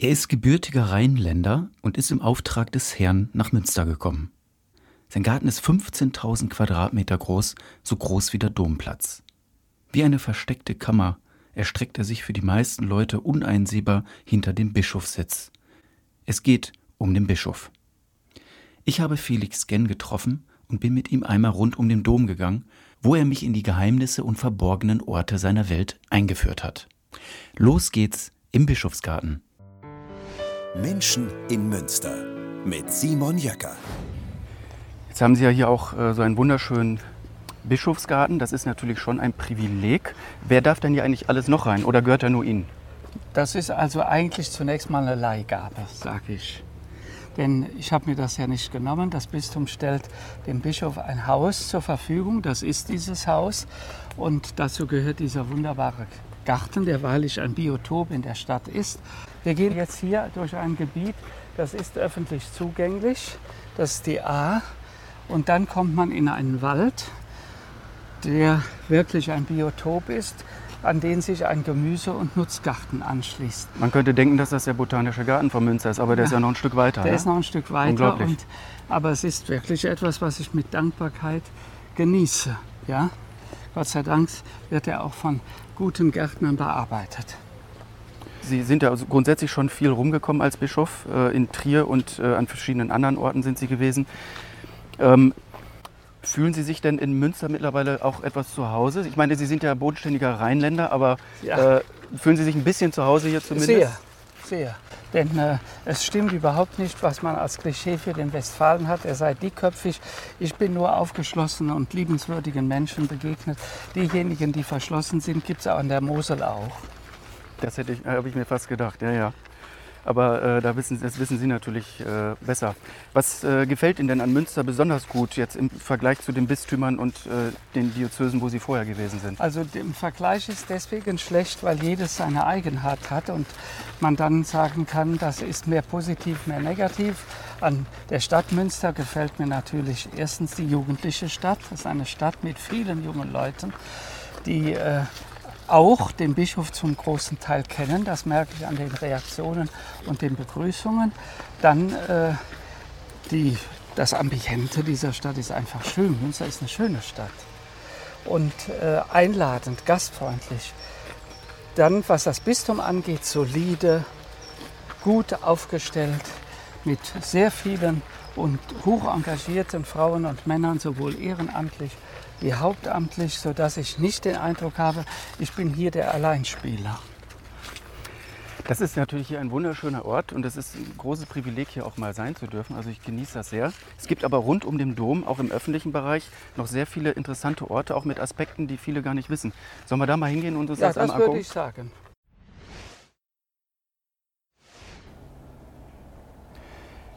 Er ist gebürtiger Rheinländer und ist im Auftrag des Herrn nach Münster gekommen. Sein Garten ist 15.000 Quadratmeter groß, so groß wie der Domplatz. Wie eine versteckte Kammer erstreckt er sich für die meisten Leute uneinsehbar hinter dem Bischofssitz. Es geht um den Bischof. Ich habe Felix Genn getroffen und bin mit ihm einmal rund um den Dom gegangen, wo er mich in die Geheimnisse und verborgenen Orte seiner Welt eingeführt hat. Los geht's im Bischofsgarten. Menschen in Münster mit Simon Jäcker. Jetzt haben Sie ja hier auch äh, so einen wunderschönen Bischofsgarten. Das ist natürlich schon ein Privileg. Wer darf denn hier eigentlich alles noch rein oder gehört er nur Ihnen? Das ist also eigentlich zunächst mal eine Leihgabe, sage ich. Denn ich habe mir das ja nicht genommen. Das Bistum stellt dem Bischof ein Haus zur Verfügung. Das ist dieses Haus. Und dazu gehört dieser wunderbare Garten, der wahrlich ein Biotop in der Stadt ist. Wir gehen jetzt hier durch ein Gebiet, das ist öffentlich zugänglich. Das ist die A. Und dann kommt man in einen Wald, der wirklich ein Biotop ist, an den sich ein Gemüse- und Nutzgarten anschließt. Man könnte denken, dass das der botanische Garten von Münster ist, aber der ja, ist ja noch ein Stück weiter. Der ne? ist noch ein Stück weiter. Unglaublich. Und, aber es ist wirklich etwas, was ich mit Dankbarkeit genieße. Ja? Gott sei Dank wird er auch von guten Gärtnern bearbeitet. Sie sind ja grundsätzlich schon viel rumgekommen als Bischof. Äh, in Trier und äh, an verschiedenen anderen Orten sind Sie gewesen. Ähm, fühlen Sie sich denn in Münster mittlerweile auch etwas zu Hause? Ich meine, Sie sind ja bodenständiger Rheinländer, aber ja. äh, fühlen Sie sich ein bisschen zu Hause hier zumindest? Sehr, sehr. Denn äh, es stimmt überhaupt nicht, was man als Klischee für den Westfalen hat. Er sei dickköpfig. Ich bin nur aufgeschlossenen und liebenswürdigen Menschen begegnet. Diejenigen, die verschlossen sind, gibt es auch an der Mosel auch. Das hätte ich, habe ich mir fast gedacht, ja, ja. Aber äh, da wissen, das wissen Sie natürlich äh, besser. Was äh, gefällt Ihnen denn an Münster besonders gut jetzt im Vergleich zu den Bistümern und äh, den Diözesen, wo Sie vorher gewesen sind? Also im Vergleich ist deswegen schlecht, weil jedes seine Eigenheit hat und man dann sagen kann, das ist mehr positiv, mehr negativ. An der Stadt Münster gefällt mir natürlich erstens die jugendliche Stadt. Das ist eine Stadt mit vielen jungen Leuten, die äh, auch den Bischof zum großen Teil kennen. Das merke ich an den Reaktionen und den Begrüßungen. Dann äh, die, das Ambiente dieser Stadt ist einfach schön. Münster ist eine schöne Stadt und äh, einladend, gastfreundlich. Dann, was das Bistum angeht, solide, gut aufgestellt, mit sehr vielen und hoch engagierten Frauen und Männern, sowohl ehrenamtlich wie hauptamtlich, sodass ich nicht den Eindruck habe, ich bin hier der Alleinspieler. Das ist natürlich hier ein wunderschöner Ort und es ist ein großes Privileg, hier auch mal sein zu dürfen. Also ich genieße das sehr. Es gibt aber rund um den Dom, auch im öffentlichen Bereich, noch sehr viele interessante Orte, auch mit Aspekten, die viele gar nicht wissen. Sollen wir da mal hingehen und uns ja, das einmal angucken? Ja, das würde ich sagen.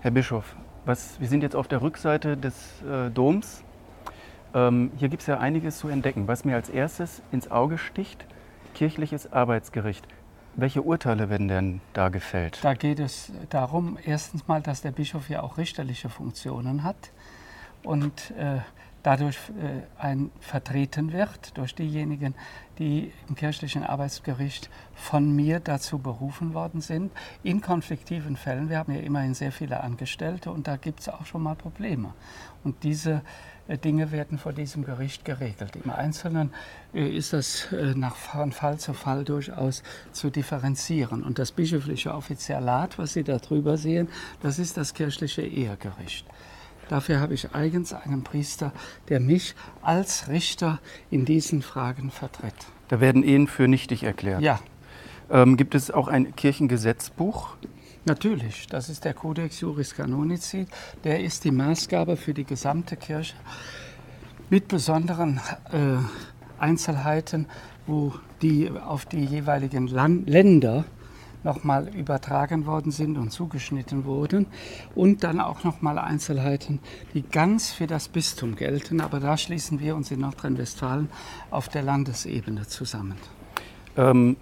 Herr Bischof, was, wir sind jetzt auf der Rückseite des äh, Doms. Ähm, hier gibt es ja einiges zu entdecken. Was mir als erstes ins Auge sticht, kirchliches Arbeitsgericht. Welche Urteile werden denn da gefällt? Da geht es darum, erstens mal, dass der Bischof ja auch richterliche Funktionen hat und äh, dadurch äh, ein vertreten wird durch diejenigen, die im kirchlichen Arbeitsgericht von mir dazu berufen worden sind. In konfliktiven Fällen, wir haben ja immerhin sehr viele Angestellte und da gibt es auch schon mal Probleme. Und diese äh, Dinge werden vor diesem Gericht geregelt. Im Einzelnen äh, ist das nach Fall zu Fall durchaus zu differenzieren. Und das bischöfliche Offizialat, was Sie da drüber sehen, das ist das kirchliche Ehegericht. Dafür habe ich eigens einen Priester, der mich als Richter in diesen Fragen vertritt. Da werden Ehen für nichtig erklärt. Ja. Ähm, gibt es auch ein Kirchengesetzbuch? Natürlich, das ist der Codex Juris Canonici. Der ist die Maßgabe für die gesamte Kirche mit besonderen äh, Einzelheiten, wo die auf die jeweiligen Land Länder nochmal übertragen worden sind und zugeschnitten wurden. Und dann auch nochmal Einzelheiten, die ganz für das Bistum gelten. Aber da schließen wir uns in Nordrhein-Westfalen auf der Landesebene zusammen. Ähm,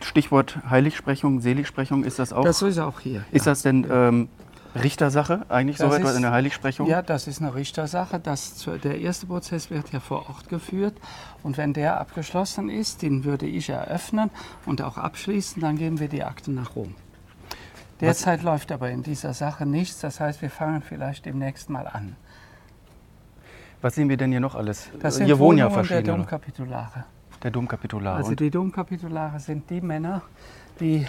Stichwort Heiligsprechung, Seligsprechung, ist das auch? Das ist auch hier. Ist ja. das denn ähm, Richtersache eigentlich, so Das etwas ist- in der Heiligsprechung? Ja, das ist eine Richtersache. Das, der erste Prozess wird ja vor Ort geführt. Und wenn der abgeschlossen ist, den würde ich eröffnen und auch abschließen, dann geben wir die Akten nach Rom. Derzeit läuft aber in dieser Sache nichts. Das heißt, wir fangen vielleicht demnächst mal an. Was sehen wir denn hier noch alles? Das sind hier wohnen ja Wohnungen der verschiedene. Domkapitulare. Der Domkapitular. Also die Domkapitulare sind die Männer, die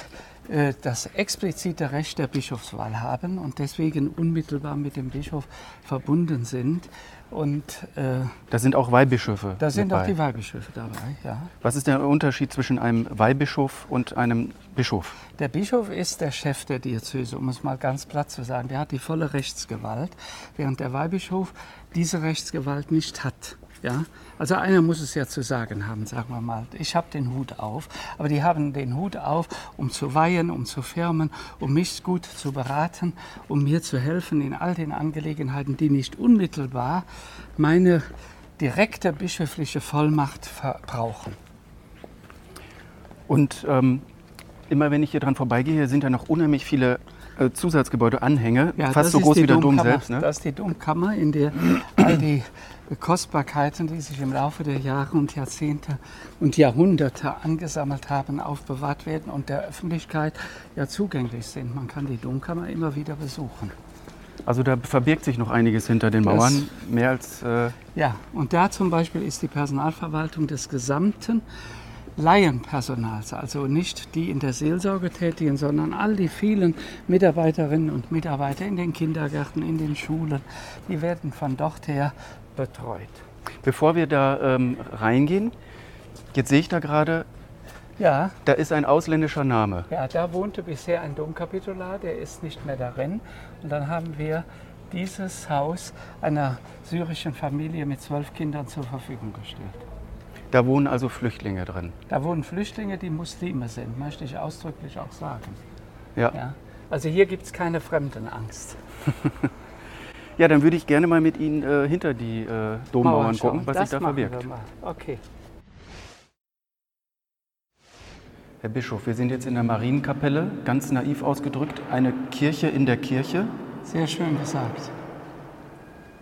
das explizite Recht der Bischofswahl haben und deswegen unmittelbar mit dem Bischof verbunden sind. Und äh, da sind auch Weihbischöfe. da sind dabei. auch die Weihbischöfe dabei. Ja. Was ist der Unterschied zwischen einem Weihbischof und einem Bischof? Der Bischof ist der Chef der Diözese, um es mal ganz platt zu sagen. Der hat die volle Rechtsgewalt, während der Weihbischof diese Rechtsgewalt nicht hat. Ja? Also einer muss es ja zu sagen haben, sagen wir mal. Ich habe den Hut auf, aber die haben den Hut auf, um zu weihen, um zu firmen, um mich gut zu beraten, um mir zu helfen in all den Angelegenheiten, die nicht unmittelbar meine direkte bischöfliche Vollmacht ver- brauchen. Und ähm, immer wenn ich hier dran vorbeigehe, sind ja noch unheimlich viele äh, Zusatzgebäude, Anhänge, Ja, fast so groß wie der Dom selbst. Ne? Das ist die Domkammer, in der all die Kostbarkeiten, die sich im Laufe der Jahre und Jahrzehnte und Jahrhunderte angesammelt haben, aufbewahrt werden und der Öffentlichkeit ja zugänglich sind. Man kann die Domkammer immer wieder besuchen. Also da verbirgt sich noch einiges hinter den Das- Mauern, mehr als äh, Ja, und da zum Beispiel ist die Personalverwaltung des gesamten Laienpersonals, also nicht die in der Seelsorge tätigen, sondern all die vielen Mitarbeiterinnen und Mitarbeiter in den Kindergärten, in den Schulen, die werden von dort her betreut. Bevor wir da ähm, reingehen, jetzt sehe ich da gerade, Ja, da ist ein ausländischer Name. ja, da wohnte bisher ein Domkapitular, der ist nicht mehr darin. Und dann haben wir dieses Haus einer syrischen Familie mit zwölf Kindern zur Verfügung gestellt. Da wohnen also Flüchtlinge drin. Da wohnen Flüchtlinge, die Muslime sind, möchte ich ausdrücklich auch sagen. Ja, Ja? Also hier gibt es keine Fremdenangst. ja dann würde ich gerne mal mit Ihnen äh, hinter die äh, Dommauern Mauern gucken, was das sich da verbirgt. wir mal. Okay. Herr Bischof, wir sind jetzt in der Marienkapelle, ganz naiv ausgedrückt, eine Kirche in der Kirche. Sehr schön gesagt.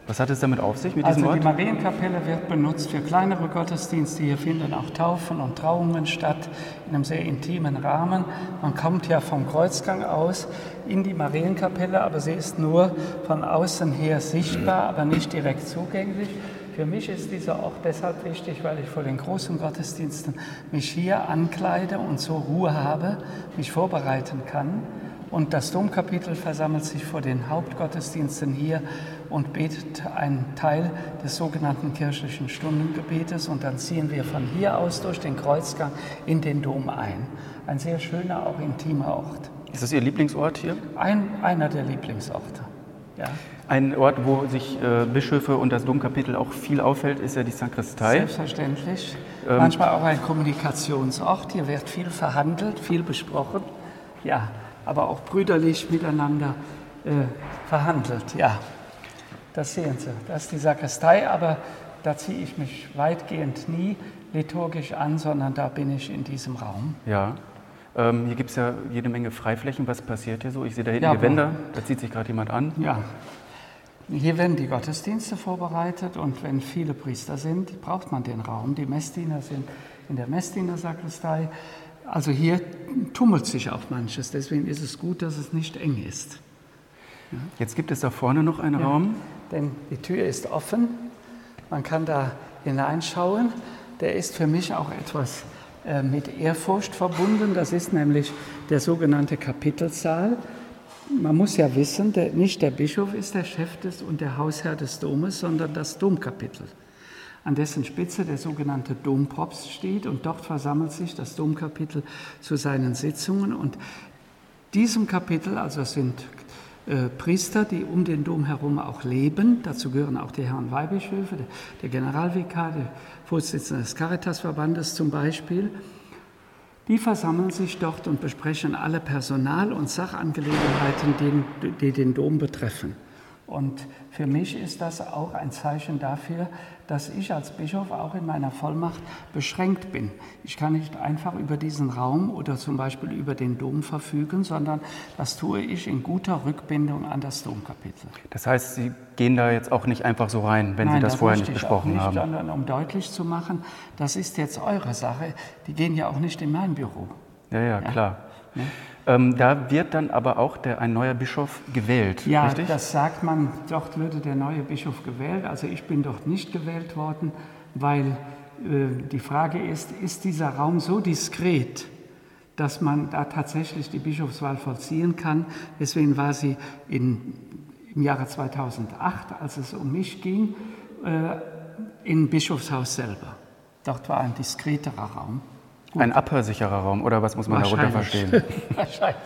Was hat es damit auf sich mit diesem Also die? Marienkapelle wird benutzt für kleinere Gottesdienste. Hier finden auch Taufen und Trauungen statt in einem sehr intimen Rahmen. Man kommt ja vom Kreuzgang aus in die Marienkapelle, aber sie ist nur von außen her sichtbar, aber nicht direkt zugänglich. Für mich ist dieser Ort deshalb wichtig, weil ich vor den großen Gottesdiensten mich hier ankleide und so Ruhe habe, mich vorbereiten kann. Und das Domkapitel versammelt sich vor den Hauptgottesdiensten hier und betet einen Teil des sogenannten kirchlichen Stundengebetes. Und dann ziehen wir von hier aus durch den Kreuzgang in den Dom ein. Ein sehr schöner, auch intimer Ort. Ist das Ihr Lieblingsort hier? Ein, einer der Lieblingsorte. Ja, Ein Ort, wo sich äh, Bischöfe und das Domkapitel auch viel auffällt, ist ja die Sakristei. selbstverständlich. Ähm, Manchmal auch ein Kommunikationsort. Hier wird viel verhandelt, viel besprochen. Ja, aber auch brüderlich miteinander äh, verhandelt. Ja, das sehen Sie. Das ist die Sakristei, aber da ziehe ich mich weitgehend nie liturgisch an, sondern da bin ich in diesem Raum. Ja. Ähm, hier gibt es ja jede Menge Freiflächen. Was passiert hier so? Ich sehe da hinten Ja, Gewänder, da zieht sich gerade jemand an. Ja. Hier werden die Gottesdienste vorbereitet und wenn viele Priester sind, braucht man den Raum. Die Messdiener sind in der Messdiener-Sakristei. Also hier tummelt sich auch manches. Deswegen ist es gut, dass es nicht eng ist. Jetzt gibt es da vorne noch einen Raum. Denn die Tür ist offen. Man kann da hineinschauen. Der ist für mich auch etwas äh, mit Ehrfurcht verbunden. Das ist nämlich der sogenannte Kapitelsaal. Man muss ja wissen, der, nicht der Bischof ist der Chef des und der Hausherr des Domes, sondern das Domkapitel, an dessen Spitze der sogenannte Dompropst steht. Und dort versammelt sich das Domkapitel zu seinen Sitzungen. Und diesem Kapitel, also es sind äh, Priester, die um den Dom herum auch leben. Dazu gehören auch die Herren Weihbischöfe, der, Generalvikar, der Vorsitzende des Caritasverbandes zum Beispiel. Die versammeln sich dort und besprechen alle Personal- und Sachangelegenheiten, die den Dom betreffen. Und für mich ist das auch ein Zeichen dafür, dass ich als Bischof auch in meiner Vollmacht beschränkt bin. Ich kann nicht einfach über diesen Raum oder zum Beispiel über den Dom verfügen, sondern das tue ich in guter Rückbindung an das Domkapitel. Das heißt, Sie gehen da jetzt auch nicht einfach so rein, wenn Nein, Sie das vorher nicht besprochen nicht, haben? Sondern um deutlich zu machen, das ist jetzt eure Sache. Die gehen ja auch nicht in mein Büro. Ja, ja, klar. Ja. Ähm, da wird dann aber auch der, ein neuer Bischof gewählt, ja, richtig? das sagt man, dort würde der neue Bischof gewählt. Also ich bin dort nicht gewählt worden, weil äh, die Frage ist, ist dieser Raum so diskret, dass man da tatsächlich die Bischofswahl vollziehen kann. Deswegen war sie in, im Jahre 2008, als es um mich ging, äh, im Bischofshaus selber. Dort war ein diskreterer Raum. Gut. Ein abhörsicherer Raum, oder was muss man darunter verstehen? Wahrscheinlich.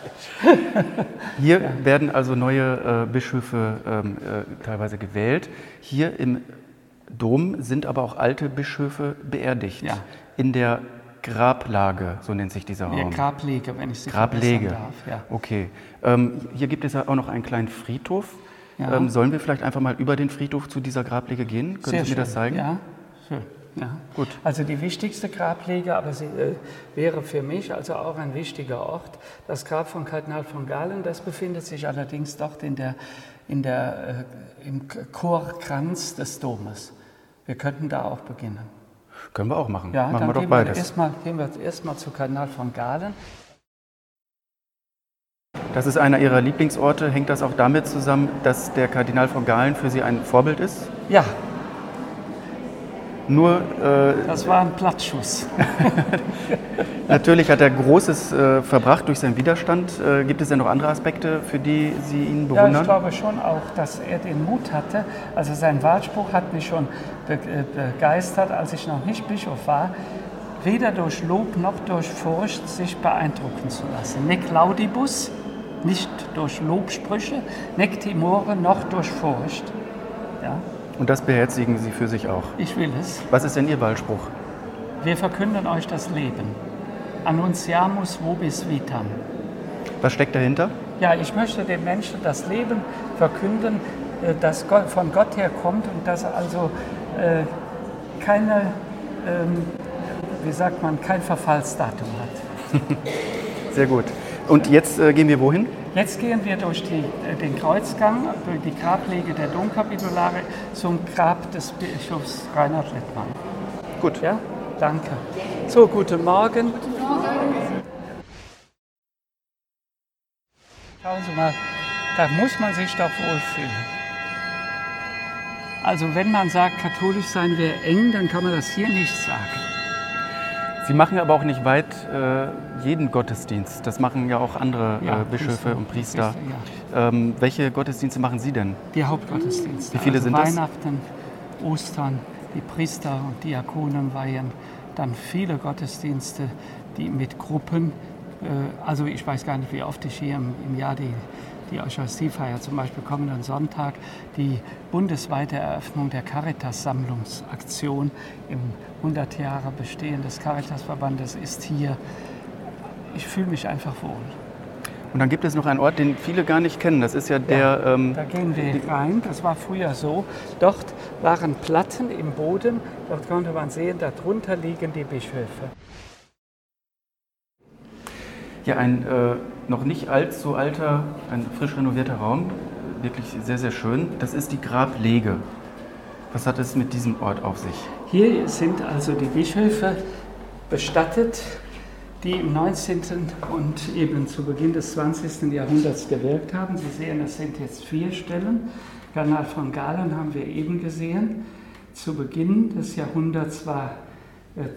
Hier ja. werden also neue äh, Bischöfe ähm, äh, teilweise gewählt. Hier im Dom sind aber auch alte Bischöfe beerdigt. Ja. In der Grablage, so nennt sich dieser Raum. Ja, Grablege, wenn ich Sie Grablege. darf. Ja. Okay. Ähm, hier gibt es ja auch noch einen kleinen Friedhof. Ja. Ähm, sollen wir vielleicht einfach mal über den Friedhof zu dieser Grablege gehen? Können Sehr Sie mir das zeigen? Ja, schön. Ja. Gut. Also die wichtigste Grablege, aber sie äh, wäre für mich also auch ein wichtiger Ort, das Grab von Kardinal von Galen. Das befindet sich allerdings dort in der, in der, äh, im Chorkranz des Domes. Wir könnten da auch beginnen. Können wir auch machen. Ja, machen dann wir doch gehen beides. Wir erstmal, gehen wir erstmal zu Kardinal von Galen. Das ist einer Ihrer Lieblingsorte. Hängt das auch damit zusammen, dass der Kardinal von Galen für Sie ein Vorbild ist? Ja, nur, äh, das war ein Platzschuss. natürlich hat er Großes äh, verbracht durch seinen Widerstand. Äh, gibt es denn noch andere Aspekte, für die Sie ihn bewundern? Ja, ich glaube schon auch, dass er den Mut hatte. Also sein Wahlspruch hat mich schon be äh, begeistert, als ich noch nicht Bischof war. Weder durch Lob noch durch Furcht sich beeindrucken zu lassen. Nec laudibus, nicht durch Lobsprüche, nec timore, noch durch Furcht. Und das beherzigen Sie für sich auch? Ich will es. Was ist denn Ihr Wahlspruch? Wir verkünden euch das Leben. Annunciamus vobis vitam. Was steckt dahinter? Ja, ich möchte den Menschen das Leben verkünden, äh, das von Gott herkommt und das also äh, keine, ähm, wie sagt man, kein Verfallsdatum hat. Sehr gut. Und jetzt äh, gehen wir wohin? Jetzt gehen wir durch die, äh, den Kreuzgang, durch die Grablege der Domkapitulare zum Grab des Bischofs Reinhard Lettmann. Gut. Ja, danke. So, guten Morgen. Guten Morgen. Schauen Sie mal, da muss man sich doch wohlfühlen. Also wenn man sagt, katholisch sein wäre eng, dann kann man das hier nicht sagen. Sie machen aber auch nicht weit äh, jeden Gottesdienst. Das machen ja auch andere ja, äh, Bischöfe Priester, und Priester. Priester ja. ähm, welche Gottesdienste machen Sie denn? Die Hauptgottesdienste. Wie viele also sind Weihnachten, das? Weihnachten, Ostern, die Priester und Diakonen weihen. Dann viele Gottesdienste, die mit Gruppen, äh, also ich weiß gar nicht, wie oft ich hier im, im Jahr die die Eucharistiefeier, zum Beispiel kommenden Sonntag, die bundesweite Eröffnung der Caritas-Sammlungsaktion im 100 Jahre Bestehen des Caritas-Verbandes ist hier. Ich fühle mich einfach wohl. Und dann gibt es noch einen Ort, den viele gar nicht kennen. Das ist ja der. Ja, ähm, da gehen wir rein. Das war früher so. Dort waren Platten im Boden. Dort konnte man sehen, darunter liegen die Bischöfe. Ja, ein äh, noch nicht allzu alter, ein frisch renovierter Raum, wirklich sehr, sehr schön. Das ist die Grablege. Was hat es mit diesem Ort auf sich? Hier sind also die Bischöfe bestattet, die im 19. und eben zu Beginn des 20. Jahrhunderts gewirkt haben. Sie sehen, es sind jetzt vier Stellen. Kanal von Galen haben wir eben gesehen. Zu Beginn des Jahrhunderts war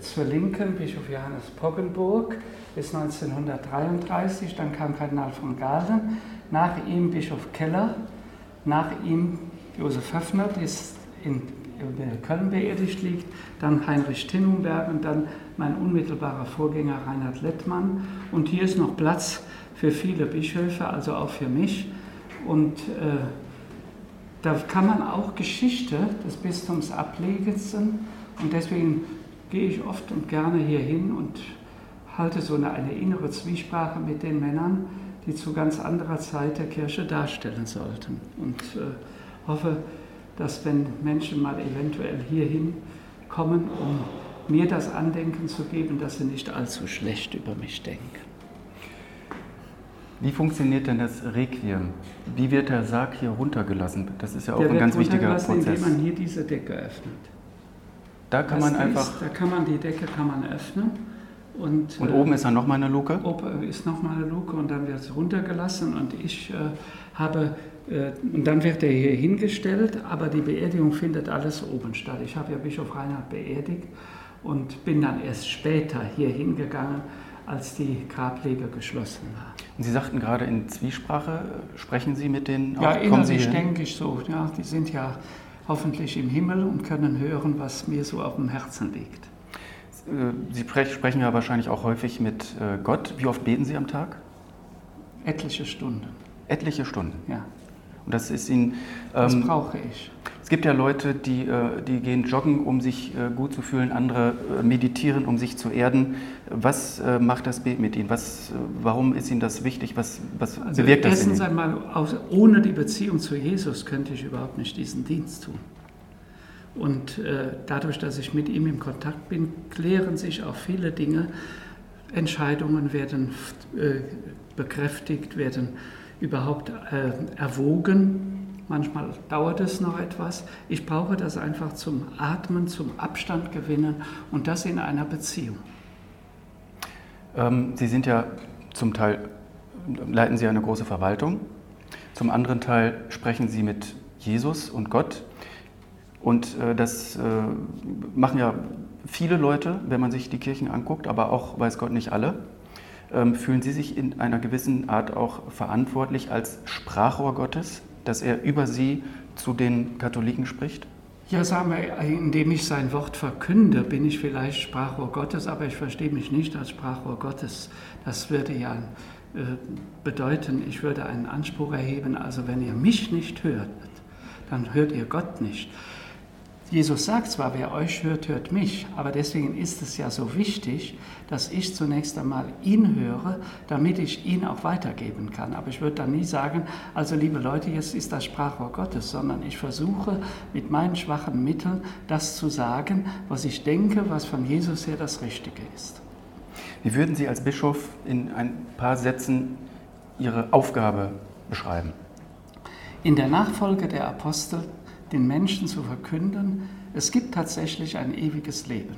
zur Linken Bischof Johannes Poggenburg bis 1933, dann kam Kardinal von Galen, nach ihm Bischof Keller, nach ihm Josef Höffner, der in Köln beerdigt liegt, dann Heinrich Tinnenberg und dann mein unmittelbarer Vorgänger Reinhard Lettmann. Und hier ist noch Platz für viele Bischöfe, also auch für mich. Und äh, da kann man auch Geschichte des Bistums ablegen. Und deswegen gehe ich oft und gerne hier hin und halte so eine, eine innere Zwiesprache mit den Männern, die zu ganz anderer Zeit der Kirche darstellen sollten. Und äh, hoffe, dass wenn Menschen mal eventuell hierhin kommen, um mir das Andenken zu geben, dass sie nicht allzu schlecht über mich denken. Wie funktioniert denn das Requiem? Wie wird der Sarg hier runtergelassen? Das ist ja auch Der ein ganz wichtiger Prozess. Indem man hier diese Decke öffnet. Da kann Das man einfach. Ist, da kann man die Decke kann man öffnen und, Und äh, oben ist dann nochmal eine Luke. Oben ist nochmal eine Luke und dann wird es runtergelassen und ich äh, habe, äh, und dann wird er hier hingestellt, aber die Beerdigung findet alles oben statt. Ich habe ja Bischof Reinhard beerdigt und bin dann erst später hier hingegangen, als die Grablege geschlossen war. Und Sie sagten gerade in Zwiesprache, sprechen Sie mit den. Ja, innerlich denke ich so. Ja, die sind ja hoffentlich im Himmel und können hören, was mir so auf dem Herzen liegt. Äh, Sie sprech- sprechen ja wahrscheinlich auch häufig mit äh, Gott. Wie oft beten Sie am Tag? Etliche Stunden, Etliche Stunden. ja. Und das ist Ihnen. Das ähm, brauche ich. Es gibt ja Leute, die, äh, die gehen joggen, um sich äh, gut zu fühlen, andere äh, meditieren, um sich zu erden. Was macht das Beten mit Ihnen? Was, warum ist Ihnen das wichtig? Was, was Also bewirkt das erstens einmal, ohne die Beziehung zu Jesus könnte ich überhaupt nicht diesen Dienst tun. Und äh, dadurch, dass ich mit ihm im Kontakt bin, klären sich auch viele Dinge. Entscheidungen werden äh, bekräftigt, werden überhaupt äh, erwogen. Manchmal dauert es noch etwas. Ich brauche das einfach zum Atmen, zum Abstand gewinnen und das in einer Beziehung. Ähm, Sie sind ja zum Teil, leiten Sie eine große Verwaltung, zum anderen Teil sprechen Sie mit Jesus und Gott. Und äh, das äh, machen ja viele Leute, wenn man sich die Kirchen anguckt, aber auch, weiß Gott, nicht alle. Ähm, fühlen Sie sich in einer gewissen Art auch verantwortlich als Sprachrohr Gottes, dass er über Sie zu den Katholiken spricht? Ja, sagen wir, indem ich sein Wort verkünde, bin ich vielleicht Sprachrohr Gottes, aber ich verstehe mich nicht als Sprachrohr Gottes. Das würde ja äh, bedeuten, ich würde einen Anspruch erheben, also wenn ihr mich nicht hört, dann hört ihr Gott nicht. Jesus sagt zwar, wer euch hört, hört mich, aber deswegen ist es ja so wichtig, dass ich zunächst einmal ihn höre, damit ich ihn auch weitergeben kann. Aber ich würde dann nie sagen, also liebe Leute, jetzt ist das Sprachrohr Gottes, sondern ich versuche mit meinen schwachen Mitteln das zu sagen, was ich denke, was von Jesus her das Richtige ist. Wie würden Sie als Bischof in ein paar Sätzen Ihre Aufgabe beschreiben? In der Nachfolge der Apostel den Menschen zu verkünden, es gibt tatsächlich ein ewiges Leben.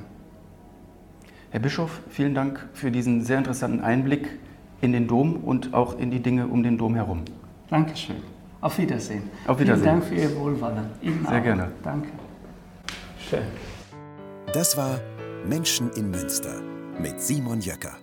Herr Bischof, vielen Dank für diesen sehr interessanten Einblick in den Dom und auch in die Dinge um den Dom herum. Dankeschön. Auf Wiedersehen. Auf Wiedersehen. Vielen Dank für Ihr Wohlwollen. Ihnen Sehr auch. gerne. Danke. Schön. Das war Menschen in Münster mit Simon Jäcker.